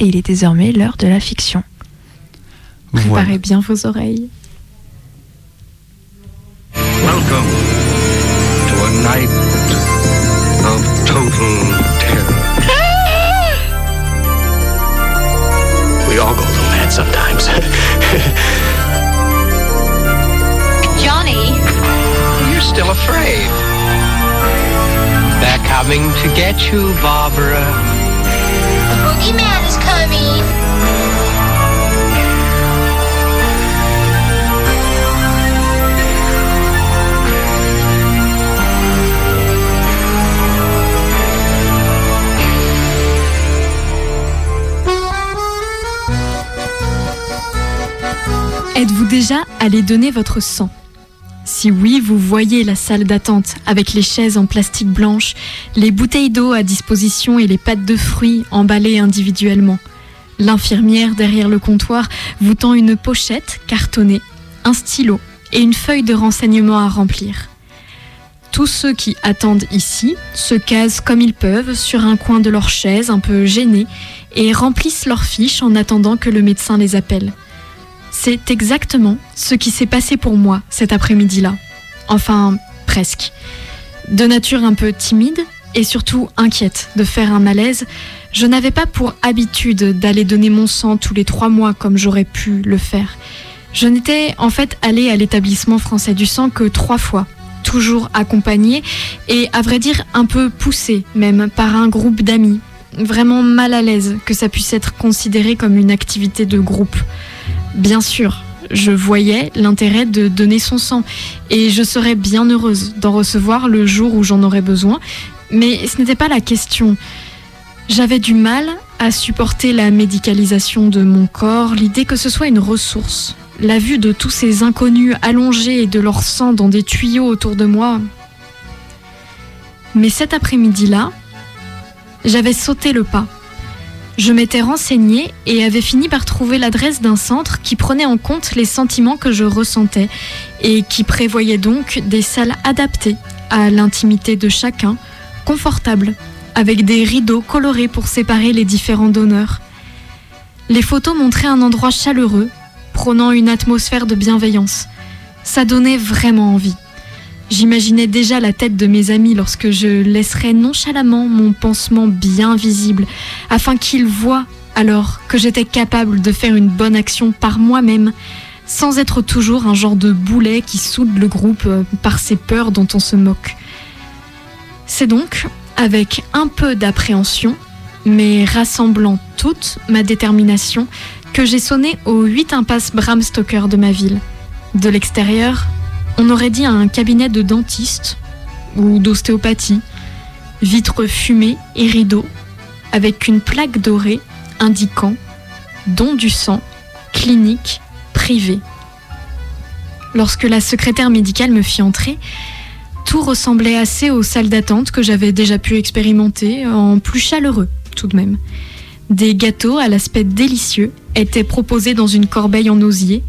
et il est désormais l'heure de la fiction. Préparez bien vos oreilles. Welcome to a night of total terror. we all go a little mad sometimes. Johnny, You're still afraid. They're coming to get you, Barbara. Êtes-vous déjà allé donner votre sang? Si oui, vous voyez la salle d'attente avec les chaises en plastique blanche, les bouteilles d'eau à disposition et les pâtes de fruits emballées individuellement. L'infirmière derrière le comptoir vous tend une pochette cartonnée, un stylo et une feuille de renseignements à remplir. Tous ceux qui attendent ici se casent comme ils peuvent sur un coin de leur chaise un peu gênés et remplissent leurs fiches en attendant que le médecin les appelle. C'est exactement ce qui s'est passé pour moi cet après-midi-là. Enfin, presque. De nature un peu timide et surtout inquiète de faire un malaise, je n'avais pas pour habitude d'aller donner mon sang tous les trois mois comme j'aurais pu le faire. Je n'étais en fait allée à l'établissement français du sang que trois fois, toujours accompagnée et à vrai dire un peu poussée même par un groupe d'amis. Vraiment mal à l'aise que ça puisse être considéré comme une activité de groupe. Bien sûr, je voyais l'intérêt de donner son sang et je serais bien heureuse d'en recevoir le jour où j'en aurais besoin, mais ce n'était pas la question. J'avais du mal à supporter la médicalisation de mon corps, l'idée que ce soit une ressource. La vue de tous ces inconnus allongés et de leur sang dans des tuyaux autour de moi. Mais cet après-midi-là, j'avais sauté le pas. Je m'étais renseignée et avais fini par trouver l'adresse d'un centre qui prenait en compte les sentiments que je ressentais et qui prévoyait donc des salles adaptées à l'intimité de chacun, confortables, avec des rideaux colorés pour séparer les différents donneurs. Les photos montraient un endroit chaleureux, prônant une atmosphère de bienveillance. Ça donnait vraiment envie. J'imaginais déjà la tête de mes amis lorsque je laisserais nonchalamment mon pansement bien visible, afin qu'ils voient alors que j'étais capable de faire une bonne action par moi-même, sans être toujours un genre de boulet qui soude le groupe euh, par ses peurs dont on se moque. C'est donc avec un peu d'appréhension, mais rassemblant toute ma détermination, que j'ai sonné aux 8 impasses Bram Stoker de ma ville. De l'extérieur, on aurait dit un cabinet de dentiste ou d'ostéopathie, vitres fumées et rideaux, avec une plaque dorée indiquant don du sang, clinique, privé. Lorsque la secrétaire médicale me fit entrer, tout ressemblait assez aux salles d'attente que j'avais déjà pu expérimenter, en plus chaleureux tout de même. Des gâteaux à l'aspect délicieux étaient proposés dans une corbeille en osier,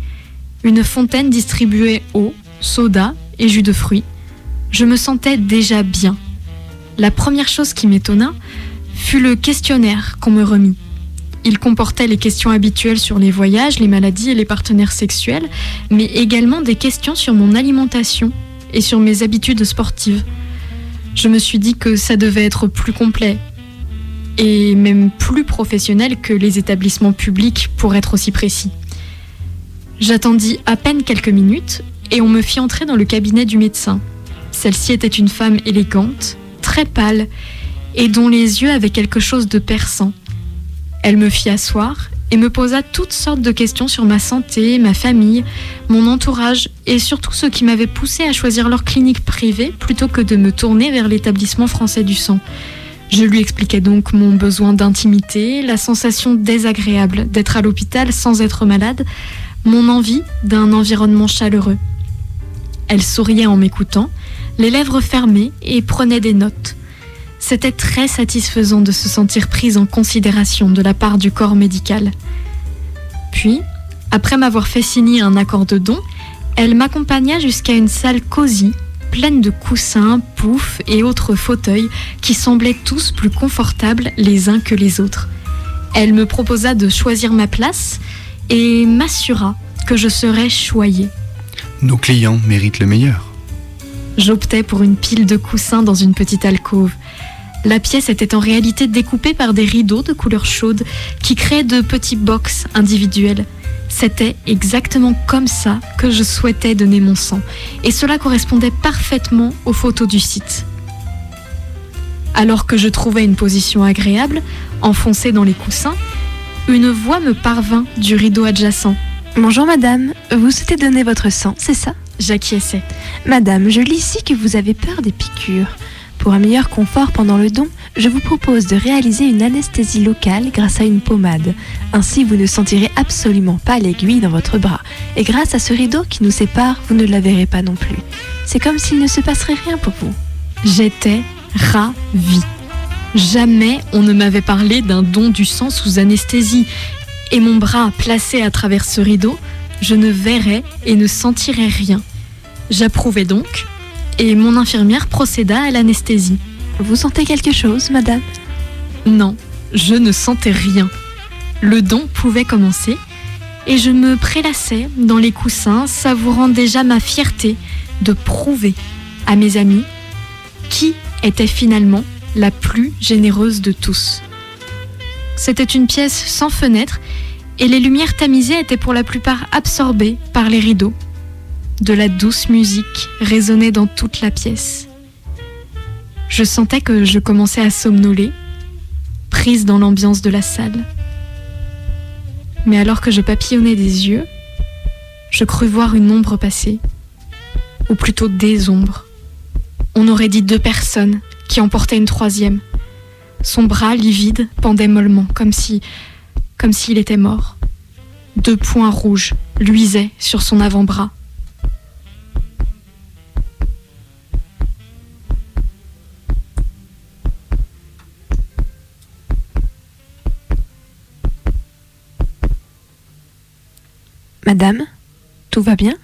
une fontaine distribuait eau, soda et jus de fruits. Je me sentais déjà bien. La première chose qui m'étonna fut le questionnaire qu'on me remit. Il comportait les questions habituelles sur les voyages, les maladies et les partenaires sexuels, mais également des questions sur mon alimentation et sur mes habitudes sportives. Je me suis dit que ça devait être plus complet et même plus professionnel que les établissements publics pour être aussi précis. J'attendis à peine quelques minutes et on me fit entrer dans le cabinet du médecin. Celle-ci était une femme élégante, très pâle et dont les yeux avaient quelque chose de perçant. Elle me fit asseoir et me posa toutes sortes de questions sur ma santé, ma famille, mon entourage et surtout ce qui m'avait poussé à choisir leur clinique privée plutôt que de me tourner vers l'établissement français du sang. Je lui expliquais donc mon besoin d'intimité, la sensation désagréable d'être à l'hôpital sans être malade, mon envie d'un environnement chaleureux. Elle souriait en m'écoutant, les lèvres fermées et prenait des notes. C'était très satisfaisant de se sentir prise en considération de la part du corps médical. Puis, après m'avoir fait signer un accord de don, elle m'accompagna jusqu'à une salle cosy, pleine de coussins, poufs et autres fauteuils qui semblaient tous plus confortables les uns que les autres. Elle me proposa de choisir ma place et m'assura que je serais choyée. Nos clients méritent le meilleur. J'optais pour une pile de coussins dans une petite alcôve. La pièce était en réalité découpée par des rideaux de couleur chaude qui créaient de petits box individuels. C'était exactement comme ça que je souhaitais donner mon sang, et cela correspondait parfaitement aux photos du site. Alors que je trouvais une position agréable, enfoncée dans les coussins, une voix me parvint du rideau adjacent. Bonjour madame, vous souhaitez donner votre sang, c'est ça? J'acquiesçais. Madame, je lis ici que vous avez peur des piqûres. Pour un meilleur confort pendant le don, je vous propose de réaliser une anesthésie locale grâce à une pommade. Ainsi, vous ne sentirez absolument pas l'aiguille dans votre bras. Et grâce à ce rideau qui nous sépare, vous ne la verrez pas non plus. C'est comme s'il ne se passerait rien pour vous. J'étais ravie. Jamais on ne m'avait parlé d'un don du sang sous anesthésie. Et mon bras placé à travers ce rideau, je ne verrais et ne sentirais rien. J'approuvais donc, et mon infirmière procéda à l'anesthésie. Vous sentez quelque chose, madame? Non, je ne sentais rien. Le don pouvait commencer, et je me prélassais dans les coussins, savourant déjà ma fierté de prouver à mes amis qui était finalement la plus généreuse de tous. C'était une pièce sans fenêtre et les lumières tamisées étaient pour la plupart absorbées par les rideaux. De la douce musique résonnait dans toute la pièce. Je sentais que je commençais à somnoler, prise dans l'ambiance de la salle. Mais alors que je papillonnais des yeux, je crus voir une ombre passer, ou plutôt des ombres. On aurait dit deux personnes qui emportaient une troisième. Son bras livide pendait mollement, comme si, comme s'il était mort. Deux points rouges luisaient sur son avant-bras. Madame, tout va bien?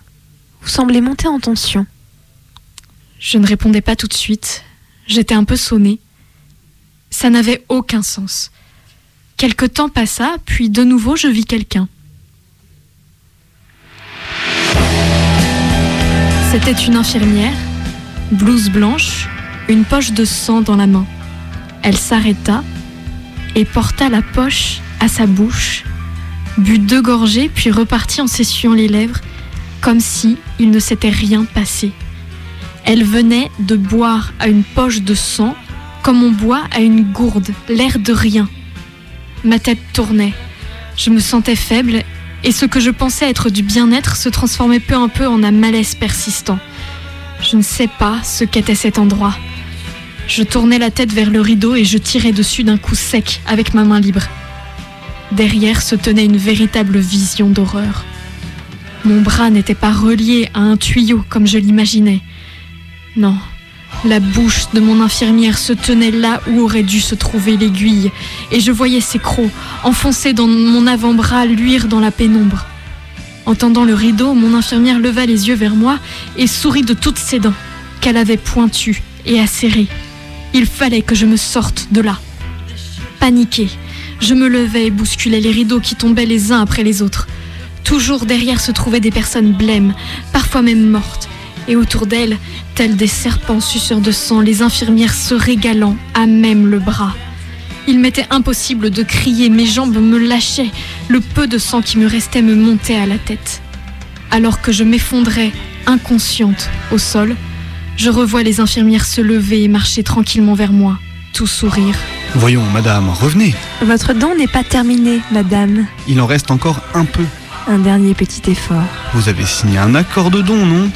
Vous semblez monter en tension. Je ne répondais pas tout de suite. J'étais un peu sonnée. Ça n'avait aucun sens. Quelque temps passa, puis de nouveau je vis quelqu'un. C'était une infirmière, blouse blanche, une poche de sang dans la main. Elle s'arrêta et porta la poche à sa bouche, but deux gorgées, puis repartit en s'essuyant les lèvres, comme si il ne s'était rien passé. Elle venait de boire à une poche de sang comme on boit à une gourde, l'air de rien. Ma tête tournait. Je me sentais faible et ce que je pensais être du bien-être se transformait peu à peu en un malaise persistant. Je ne sais pas ce qu'était cet endroit. Je tournais la tête vers le rideau et je tirais dessus d'un coup sec avec ma main libre. Derrière se tenait une véritable vision d'horreur. Mon bras n'était pas relié à un tuyau comme je l'imaginais. Non, la bouche de mon infirmière se tenait là où aurait dû se trouver l'aiguille, et je voyais ses crocs, enfoncés dans mon avant-bras, luire dans la pénombre. Entendant le rideau, mon infirmière leva les yeux vers moi et sourit de toutes ses dents, qu'elle avait pointues et acérées. Il fallait que je me sorte de là. Paniquée, je me levais et bousculais les rideaux qui tombaient les uns après les autres. Toujours derrière se trouvaient des personnes blêmes, parfois même mortes, et autour d'elles, tels des serpents suceurs de sang, les infirmières se régalant à même le bras. Il m'était impossible de crier, mes jambes me lâchaient, le peu de sang qui me restait me montait à la tête. Alors que je m'effondrais, inconsciente, au sol, je revois les infirmières se lever et marcher tranquillement vers moi, tout sourire. Voyons, madame, revenez. Votre don n'est pas terminé, madame. Il en reste encore un peu. Un dernier petit effort. Vous avez signé un accord de don, non?